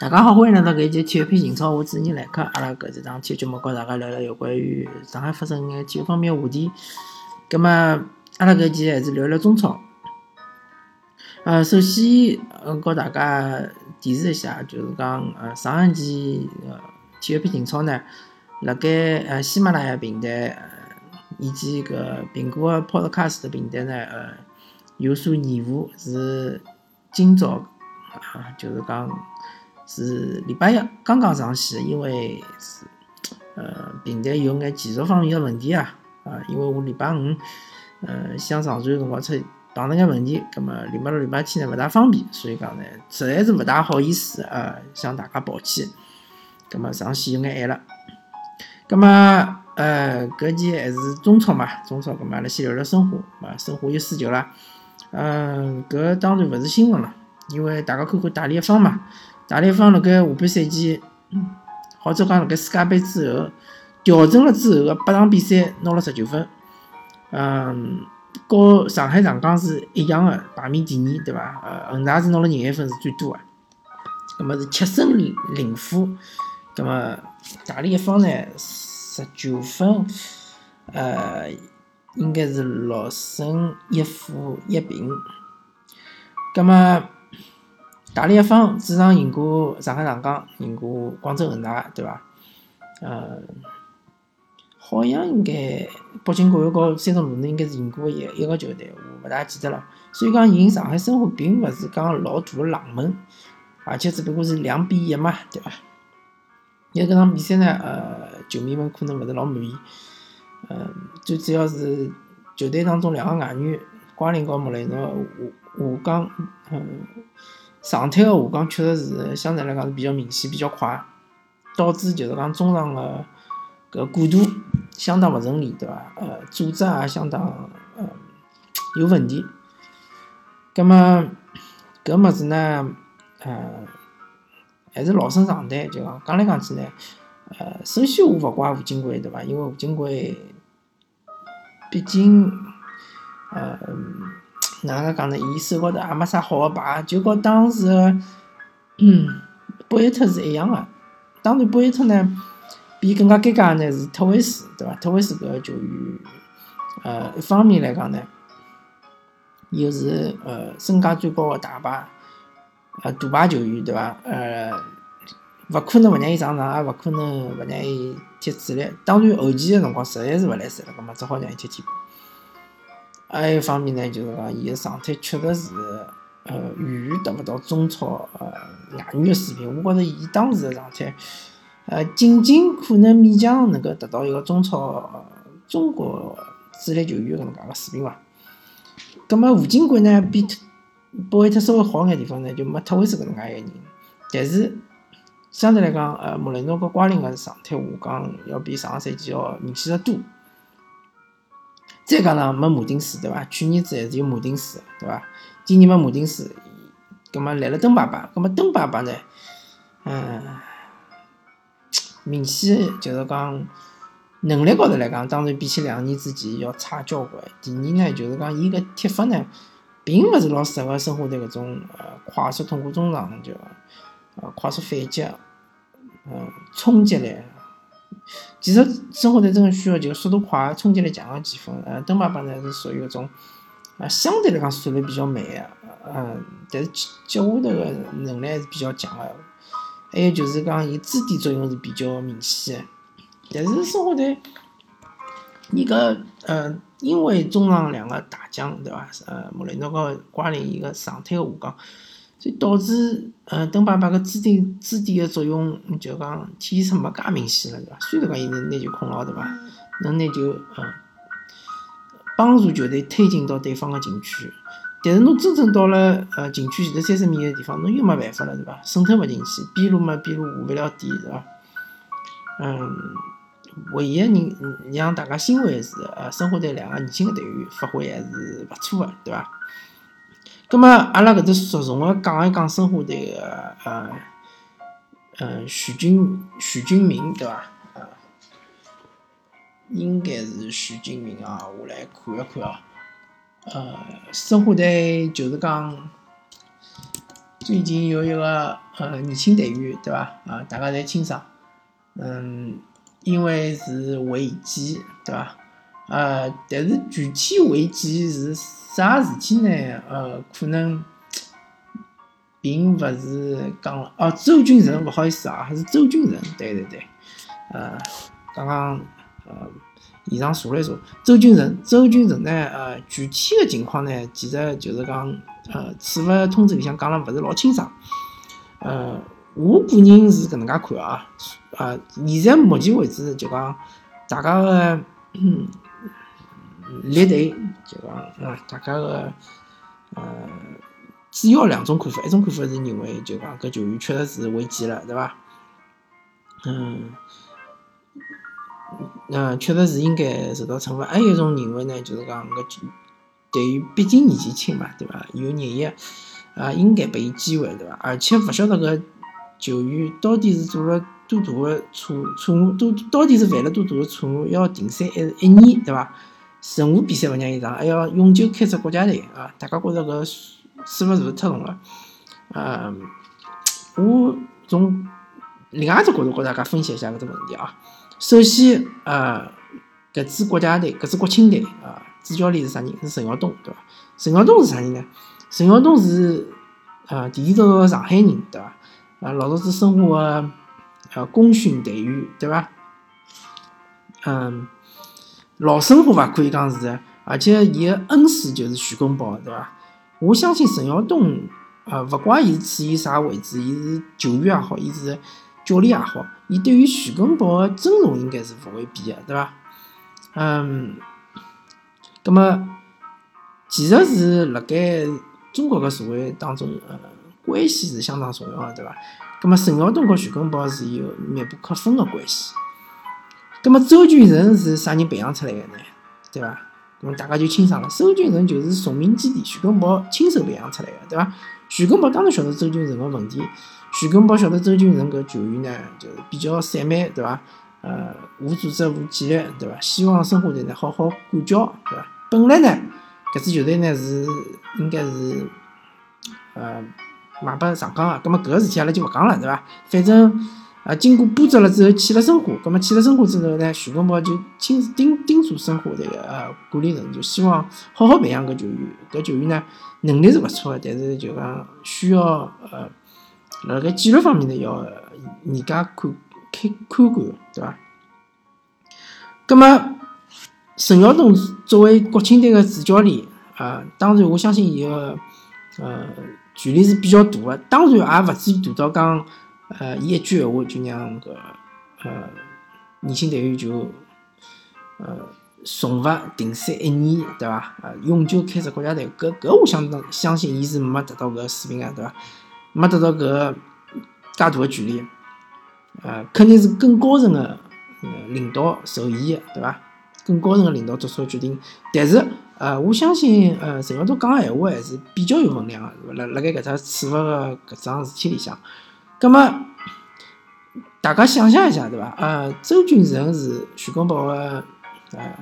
大家好，欢迎来到搿一期体育篇情操，我主持人来客。阿拉搿一档体育节目跟大家聊聊有关于上海发生眼体育方面话题。葛末阿拉搿期还是聊聊中超。呃，首先呃，告大家提示一下，就是讲呃，上一期呃体育篇情操呢，辣盖呃喜马拉雅平台以及搿苹果 Podcast 平台呢呃有所延误，是今朝啊，就是讲。是礼拜一刚刚上线，因为是呃平台有眼技术方面的问题啊啊，因为我礼拜五呃想上传辰光出碰到眼问题，葛末礼拜六、礼拜天呢勿大方便，所以讲呢实在是勿大好意思啊，向大家抱歉。葛末上线有眼晚了，葛末呃搿期还是中超嘛，中超葛末阿拉先聊聊申花啊，申花又输球了，嗯，搿当然勿是新闻了，因为大家看看大连方嘛。大连方辣盖下半赛季，或者讲辣盖世界杯之后调整了之后个八场比赛拿了十九分，嗯，和上海上港是一样的排名第二，对伐？呃，恒大是拿了廿一分是最多的，葛末是七胜零零负，葛末大连一方呢十九分，呃，应该是六胜一负一平，葛末。大连一方主场赢过上海上港，赢过广州恒大，对伐？呃，好像应该北京国安和山东鲁能应该是赢过一一个球队，我勿大记得了。所以讲赢上海申花并勿是讲老大个冷门，而且只不过是两比一嘛，对伐？因为搿场比赛呢，呃，球迷们可能勿是老满意。嗯，最主要是球队当中两个外援瓜林和莫雷诺下下降，嗯。上滩个下降确实是相对来讲是比较明显、比较快，导致就是讲中场个搿过渡相当勿顺利，对伐？呃，组织也相当呃有问题。葛末搿物事呢，呃，还是老生常谈，就讲讲来讲去呢，呃，首先我勿怪吴金贵，对伐？因为吴金贵毕竟，呃。哪能讲呢？伊手高头也没啥好个牌，就和当时嗯，博伊特是一样个。当然，博伊特呢，比更加尴尬呢是特维斯，对伐？特维斯搿个球员，呃，一方面来讲呢，又是呃身价最高的大牌，呃，大牌球员，对伐？呃，勿可能勿让伊上场，也勿可能勿让伊踢主力。当然，后期个辰光实在是勿来塞了，葛末只好让伊踢替补。还有一方面呢，就是讲伊个状态确实是，呃，远远达勿到中超呃外援个水平。我觉着伊当时个状态，呃，仅仅可能勉强能够达到一个中超中国主力球员搿能介个水平伐。葛末吴金贵呢，比特博维特稍微好眼地方呢，就没特维斯搿能介一个人。但是相对来讲，呃，莫雷诺和瓜林个状态下降要比上个赛季要明显得多。再加上没马丁斯，对伐？去年子还是有马丁斯，对伐？今年没马丁斯，葛末来了登巴巴，葛末登爸爸呢？嗯，明显就是讲能力高头来讲，当然比起两年之前要差交关。第二呢，就是讲伊个踢法呢，并勿是老适合申花队搿种呃快速通过中场就呃快速反击，嗯，冲击力。其实生活在真个需要就速度快、冲击力强个前锋。呃，登巴巴呢是属于一种啊，相对来讲速度比较慢个，嗯，但是脚下头个能力还是比较强个。还有就是讲，伊支点作用是比较明显个。但是生活队，伊个呃，因为中场两个大将对伐？呃，莫雷诺和瓜林伊个状态个下降。所以导致，呃，登爸爸个支点支点个作用，就讲体现出没介明显了，对伐？虽然讲伊能拿球控牢，对伐？能拿球，嗯，帮助球队推进到对方个禁区，但是侬真正到了，呃，禁区前头三十米个地方，侬又没办法了，对伐？渗透勿进去，边路嘛，边路下勿了底，对伐？嗯，唯一个人让大家欣慰是，呃，申花队两个年轻个队员发挥还是勿错个，对伐？葛末阿拉搿搭着重个讲一讲申花队个呃呃徐俊徐俊明对伐？呃，应该是徐俊明啊，我来看一看啊。呃，申花队就是讲，最近有一个呃年轻队员，对伐？啊，大家侪清爽。嗯，因为是违纪，对伐？呃，但是具体违纪是啥事体呢？呃，可能并勿是讲了。哦，周俊仁，勿好意思啊，还是周俊仁。对对对，呃，刚刚呃。现场查了一查，周俊仁，周俊仁呢？呃，具体的情况呢，其实就是讲，呃，处罚通知里向讲了勿是老清爽。呃，我个人是搿能介看啊，啊，现在目前为止就讲，大家的列队就讲啊，大家个呃，主要两种看法，一种看法是认为就讲搿球员确实是违纪了，对伐？嗯。嗯，确实是应该受到惩罚。还有一种认为呢，就是讲搿队员毕竟年纪轻嘛，对伐？有热意，啊，应该拨伊机会，对伐？而且勿晓得搿球员到底是做了多大的错错误，都到底是犯了多大的错误，要停赛一一年，对伐？任何比赛勿让伊上，还要永久开除国家队啊！大家觉着搿处罚是勿是太重了？嗯，我从另外一只角度跟大家分析一下搿只问题啊。首先，呃，搿支国家队，搿支国青队啊，主教练是啥人？是陈耀东，对伐？陈耀东是啥人呢？陈耀东是呃地地道道的上海人，对伐？啊，老早子生活的呃功勋队员，对伐？嗯，老生活伐可以讲是，而且伊的恩师就是徐根宝，对伐？我相信陈耀东，呃，勿怪伊处于啥位置，伊是球员也好，伊是。教练也好，伊对于徐根宝的尊重应该是勿会变的，对伐？嗯，葛么其实是辣盖中国个社会当中，呃，关系是相当重要个，对伐？葛么陈耀东和徐根宝是有密不可分的关系。葛么周俊仁是啥人培养出来的呢？对伐？葛么大家就清爽了，周俊仁就是崇明基地徐根宝亲手培养出来的，对伐？徐根宝当然晓得周俊仁个问题。徐根宝晓得周俊仁搿球员呢，就是比较散漫，对伐？呃，无组织、无纪律，对伐？希望申花队呢好好管教，对伐？本来呢，搿支球队呢是应该是呃卖拨上港个，葛末搿个事体阿拉就勿讲了，对伐？反正啊经过波折了之后去了申花，葛末去了申花之后呢，徐根宝就亲自叮叮嘱申花队个呃管理层，就希望好好培养搿球员。搿球员呢能力是勿错个，但是就讲需要呃。辣盖纪律方面呢，要严加看看看管，对伐？葛么，陈耀东作为国青队的主教练啊，当然我相信伊个呃权力是比较大的，当然也勿至于大到讲呃伊一句闲话就让个呃年轻队员就呃重罚停赛一年，对伐？啊，永久开除国家队，搿搿我相当相信伊是没达到搿水平啊，对伐？没达到搿个介大的权利，呃，肯定是更高层的领导授意的，对伐？更高层的领导做出决定。但是，呃，我相信，呃，陈耀东讲个闲话还是比较有分量的，辣辣盖搿只处罚个搿桩事体里向。葛么，大家想象一下，对伐？呃，周俊仁是徐根宝的，呃，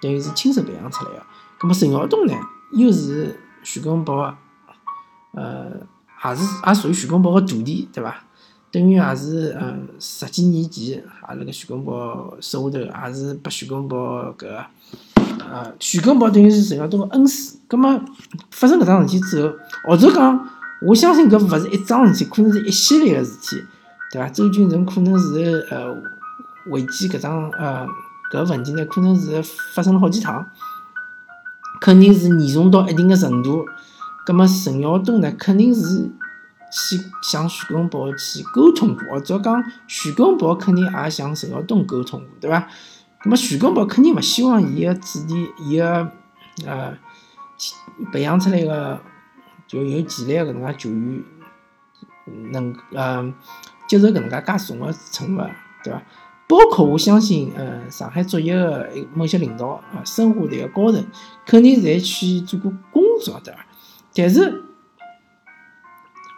等于是亲手培养出来个。葛么，陈耀东呢，又是徐根宝，呃。也是也属于徐根宝个徒弟，对伐？等于也是嗯，十几年前阿拉个徐根宝手下头，也是拨徐根宝搿呃，徐根宝等于是陈耀东个恩师。葛末发生搿桩事体之后，或者讲，我相信搿勿是一桩事体，可能是一系列个事体，对伐？周俊仁可能是呃违纪搿桩呃搿问题呢，可能是发生了好几趟，肯定是严重到一定个程度。葛么陈耀东呢，肯定是去向徐根宝去沟通过，或者讲徐根宝肯定也向陈耀东沟通过，对伐？葛么徐根宝肯定勿希望伊个子弟，伊个呃培养出来个就有潜力个搿能介球员能呃接受搿能介介重个惩罚，对伐？包括我相信，呃，上海足协个某些领导啊，申花队个高层肯定侪去做过工作，对伐？但是，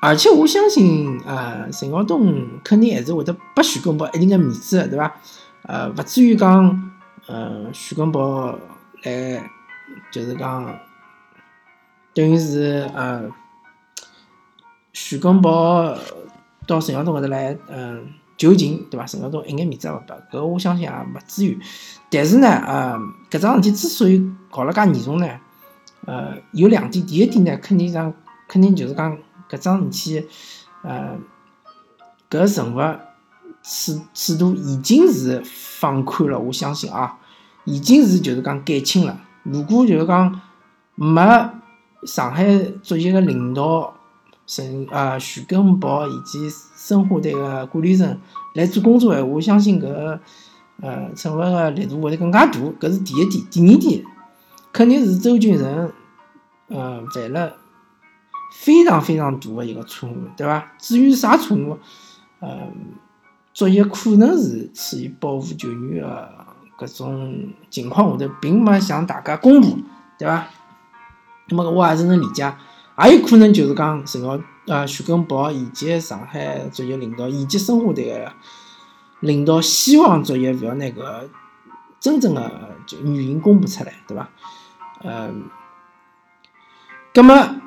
而且我相信，呃，陈耀东肯定还是会得拨徐根宝一定的面子的，对伐？呃，勿至于讲，呃，徐根宝来就是讲，等于是呃，徐根宝到陈晓东搿搭来，嗯，就近，对伐？陈晓东一眼面子也勿拨，搿我相信也没资源。但是呢，呃，搿桩事体之所以搞了介严重呢，呃，有两点。第一点呢，肯定上，肯定就是讲搿桩事体，呃，搿惩罚尺尺度已经是放宽了。我相信啊，已经是就是讲减轻了。如果就是讲没上海足协个领导。陈啊，徐根宝以及申花队个管理层来做工作闲话，我相信搿呃惩罚个力度会得更加大。搿是第一点，第二点肯定是周俊成呃犯了非常非常大个一个错误，对伐？至于啥错误，呃，足协可能是出于保护球员个搿种情况下头，并没向大家公布，对伐？那么我还是能理解。也有可能就是讲，陈浩、呃徐根宝以及上海足协领导以及申花队个领导，希望足协勿要拿个真正的就原因公布出来，对伐？嗯，葛么，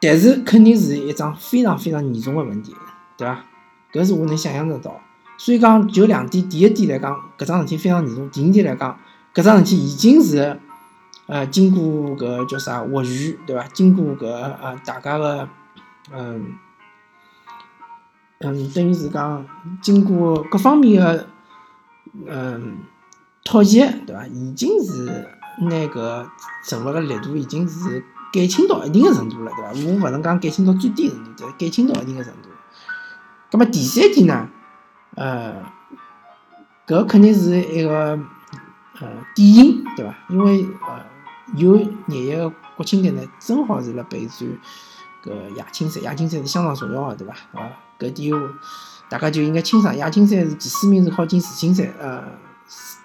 但是肯定是一桩非常非常严重的问题，对伐？搿是我能想象得到。所以讲，就两点，第一点来讲，搿桩事体非常严重；第二点来讲，搿桩事体已经是。呃，经过搿叫啥斡旋，对伐？经过搿呃大家个，嗯嗯，等于是讲经过各方面个嗯妥协，对伐？已经是拿搿惩罚个力度已经是减轻到一定个程度了，对伐？我勿能讲减轻到最低程度，减轻到一定个程度。葛末第三点呢，呃，搿肯定是一个呃典型，对伐？因为呃。有廿一个国庆节呢，正好是辣备战搿亚青赛，亚青赛是相当重要个，对伐？啊，搿点大家就应该清爽。亚青赛是第四名是好进世青赛，呃，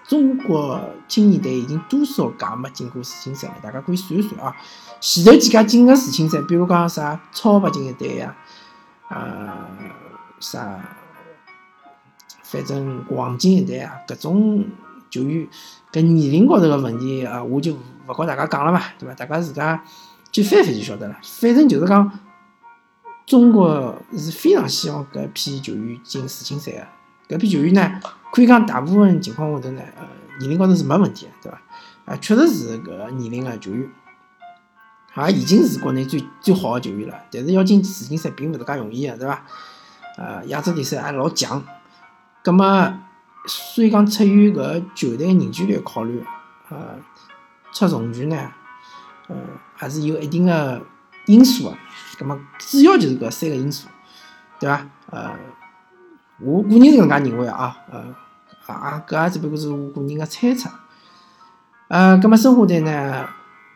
中国青年队已经多少届没进过世青赛了？大家可以算一算啊。前头几届进个世青赛，比如讲啥超白金一队呀，啊，啥，反正黄金一代啊，搿种。球员搿年龄高头个问题啊，我就勿告大家讲了嘛，对伐？大家自家去翻翻就晓得了。反正就是讲，中国是非常希望搿批球员进世青赛个。搿批球员呢，可以讲大部分情况下头呢，呃，年龄高头是没问题个，对伐？啊，确实是搿年龄个球员，也已经是国内最最好个球员了。但是要进世青赛并勿是介容易个，对伐？呃，亚洲联赛还老强，葛末。所以讲，出于搿球队凝聚力考虑，呃，出重拳呢，呃，还是有一定的因素个。葛末主要就是搿三个因素，对伐？呃，我个人是搿能介认为啊，呃，啊，搿也只不过是我个人个猜测。呃，葛末申花队呢，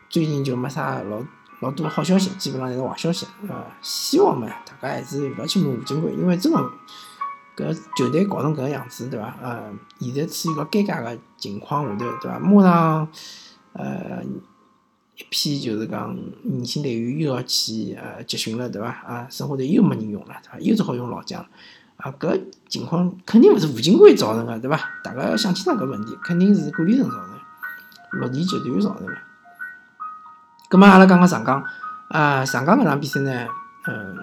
最近就没啥老老多好消息，基本上侪是坏消息。呃，希望嘛，大家还是勿要去骂吴金贵，因为真个。搿球队搞成搿样子，对伐？呃，现在处于个尴尬个情况下头，对伐？马上，呃，一批就是讲年轻队员又要去呃集训了，对伐？啊，生活队又没人用了，对伐？又只好用老将，啊，搿情况肯定勿是吴金贵造成个，对伐？大家要想清爽搿问题，肯定是管理层造成，落地集团造成个。葛末阿拉讲讲上港，啊，上港搿场比赛呢，嗯。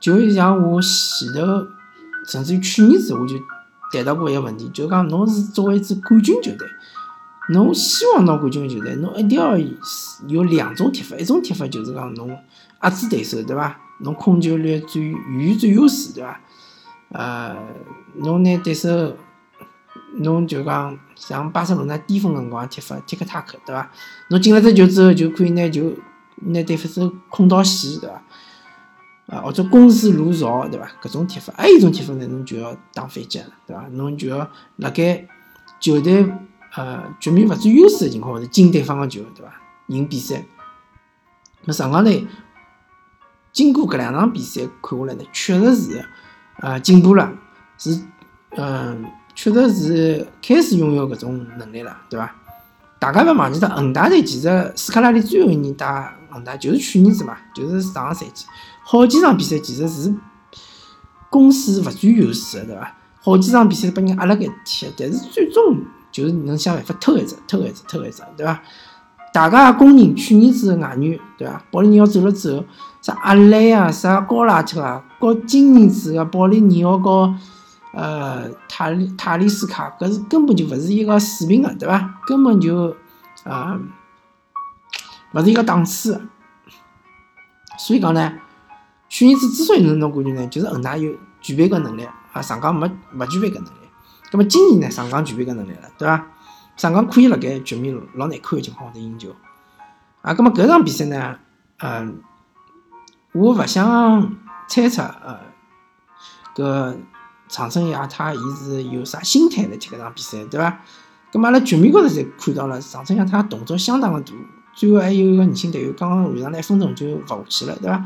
就像我前头，甚至于去年子我就谈到过一个问题，就是讲侬是作为一支冠军球队，侬希望拿冠军球队，侬一定要有两种踢法，一种踢法就是讲侬压制对手，对伐？侬控球率最远最优势，对伐？呃，侬拿对手，侬就讲像巴塞罗那巅峰辰光踢法，踢克塔克，对伐？侬进了只球之后，就可以拿球拿对手控到死，对伐？啊，或者攻势如潮，对伐？搿种踢法，还有一种踢法呢，侬就要打反击了，对伐？侬就要辣盖球队呃局面勿占优势的情况下头进对方个球，对伐？赢比赛。那上港队经过搿两场比赛看下来呢，确实是呃进步了，是嗯，确实是开始拥有搿种能力了，对伐？大家勿要忘记脱，恒大队其实斯卡拉里最后一年打恒大就是去年子嘛，就是上个赛季。好几场比赛其实是攻势勿占优势的，对伐？好几场比赛拨人压辣盖踢，但是最终就是能想办法偷一只、偷一只、偷一只，对伐？大家公认去年子个外援，对伐？保利尼奥走了之后，啥阿莱啊，啥高拉特啊，和今年子个保利尼奥和呃塔利塔利斯卡，搿是根本就勿是一个水平个，对伐？根本就啊勿是一个档次。所以讲呢，去年子之所以能拿冠军呢，就是恒大有具备搿能力，啊，上港没勿具备搿能力。那么今年呢，上港具备搿能力了，对伐？上港可以辣盖局面老难看的情况下头赢球，啊，葛末搿场比赛呢，嗯，我勿想猜测，呃，搿长春亚泰伊是有啥心态来踢搿场比赛，对伐？葛末阿拉局面高头侪看到了，长春亚泰动作相当个大，最后还有一个年轻队友刚刚换上来一分钟就勿下去了，对伐？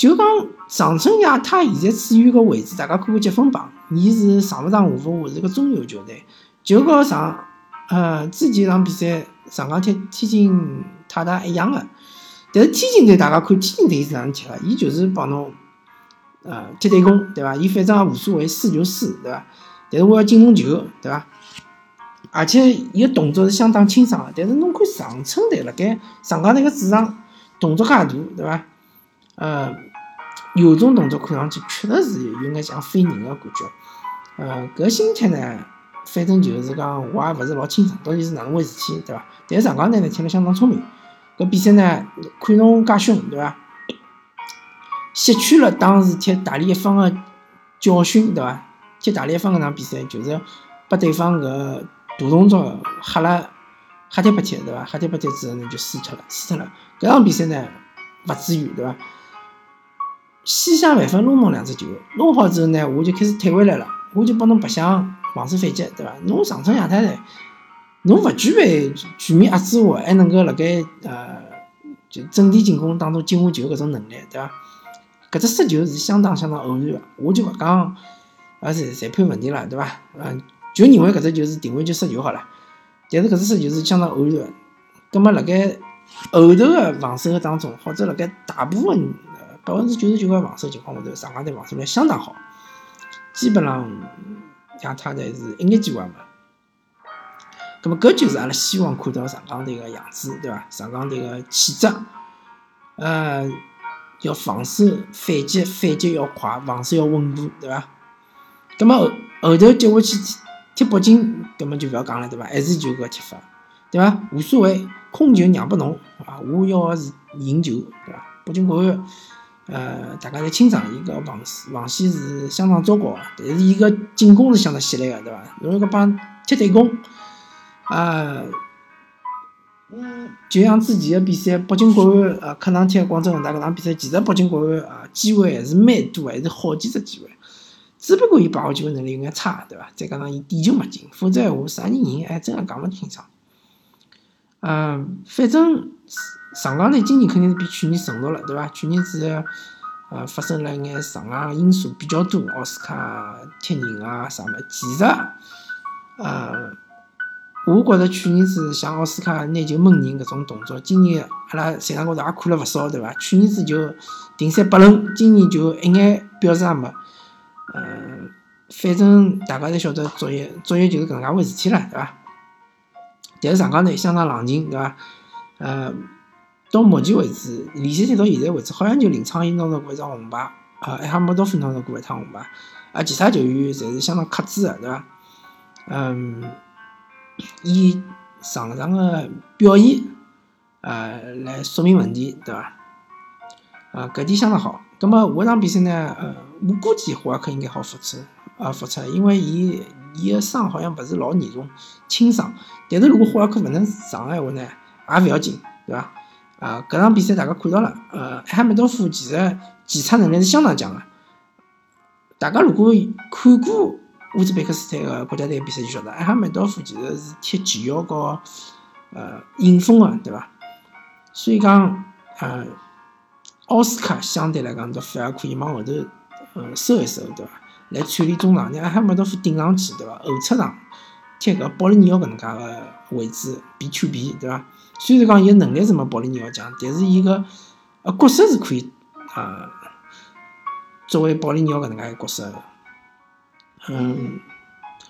就讲长春亚泰现在处于个位置，大家看看积分榜，伊是上勿上下勿下，是个中游球队。就和上，呃，之前场比赛上港踢天津泰达一样的，但是天津队大家看天津队是哪能踢个？伊就是帮侬，呃，踢对攻，对伐？伊反正也无所谓，输就输，对伐？但是我要进侬球，对伐？而且伊个动作是相当清爽个，但是侬看长春队辣盖上港那个主场动作介大，对伐？呃，有种动作看上去确实是有眼像飞人个感觉，呃，搿心态呢？反正就是讲，我也勿是老清爽到底是哪能回事体，对伐？但是上港队呢踢了相当聪明，搿比赛呢看侬介凶，对伐？吸取了当时踢大连一方个教训，对伐？踢大连一方搿场比赛就是把对方搿大动作吓了吓踢不踢，对伐？吓踢不踢之后呢就输脱了，输脱了。搿场比赛呢勿至于，对伐？西夏万分弄侬两只球，弄好之后呢我就开始退回来了，我就帮侬白相。防守反击，对伐？侬长春亚泰队，侬勿具备全面压制我，还能够辣盖呃就阵地进攻当中进下球搿种能力，对伐？搿只失球是相当相当偶然个，我就勿讲啊裁裁判问题了，对伐？嗯，就认为搿只就是定位球失球好了。但是搿只失球是相当偶然个，葛末辣盖后头个防守当中，或者辣盖大部分百分之九十九个防守情况下头，上港队防守力相当好，基本上。亚泰队是一眼机会没，咁么搿就是阿拉希望看到上港队个样子，对伐？上港队个气质，呃，要防守反击，反击要快，防守要稳固，对伐？咁么后后头接下去踢踢北京，根本就勿要讲了，对伐？还是就搿踢法，对伐？无所谓，控球让拨侬，啊，我要个是赢球，对伐？北京国安。呃，大家侪清爽，伊个防防线是相当糟糕个，但是伊个进攻是相当犀利个，对伐？侬搿帮踢对攻，啊，嗯，就像之前个比赛，北京国安呃客场踢广州恒大搿场比赛，其实北京国安啊机会还是蛮多，还是好几只机会，只不过伊把握机会能力有眼差，对伐？再加上伊点球没进，否则闲话啥人赢还真个讲勿清爽。嗯，反正。上港队今年肯定是比去年成熟了，对伐？去年子呃发生了一眼上港因素比较多，奥斯卡踢人啊啥么。其实，呃，我觉着去年子像奥斯卡拿球闷人搿种动作，今年阿拉赛场高头也看了勿少，对伐？去年子就停赛八轮，今年就一眼表示也没。嗯，反正大家侪晓得足球，足球就是搿能介回事体了，对伐？但是上港队相当冷静，对伐？呃。到目前为止，联赛踢到现在为止，好像就林昌英拿到过一张红牌，啊，埃哈默多夫拿到过一趟红牌，啊，其他球员侪是相当克制的，对伐？嗯，以场上的表现，呃，来说明问题，对伐？啊，搿点相当好。葛末下一场比赛呢，呃，我估计霍尔克应该好复出，啊，复出，因为伊伊个伤好像勿是老严重，轻伤。但是如果霍尔克勿能上个闲话呢，也勿要紧，对伐？啊，搿场比赛大家看到了，呃，哈梅多夫其实检测能力是相当强的。大家如果看过乌兹别克斯坦个国家队比赛，就晓得埃哈梅多夫其实是踢前腰和呃引锋的，对伐？所以讲，呃，奥斯卡相对来讲，就反而可以往后头呃收一收，对伐？来串联中场，让哈梅多夫顶上去，对伐？后侧上踢搿保利尼奥搿能介个位置，B to B，对伐？虽然讲伊个能力是没保利尼奥强，但是伊个呃角色是可以呃作为保利尼奥搿能介个角色的。嗯，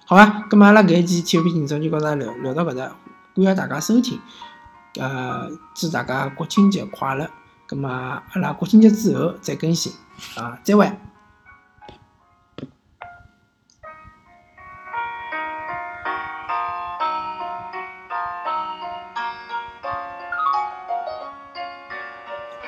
好吧，咁么阿拉搿一期体育频道就跟大家聊聊到搿搭，感谢大家收听，呃，祝大家国庆节快乐。葛末阿拉国庆节之后再更新，啊，再会。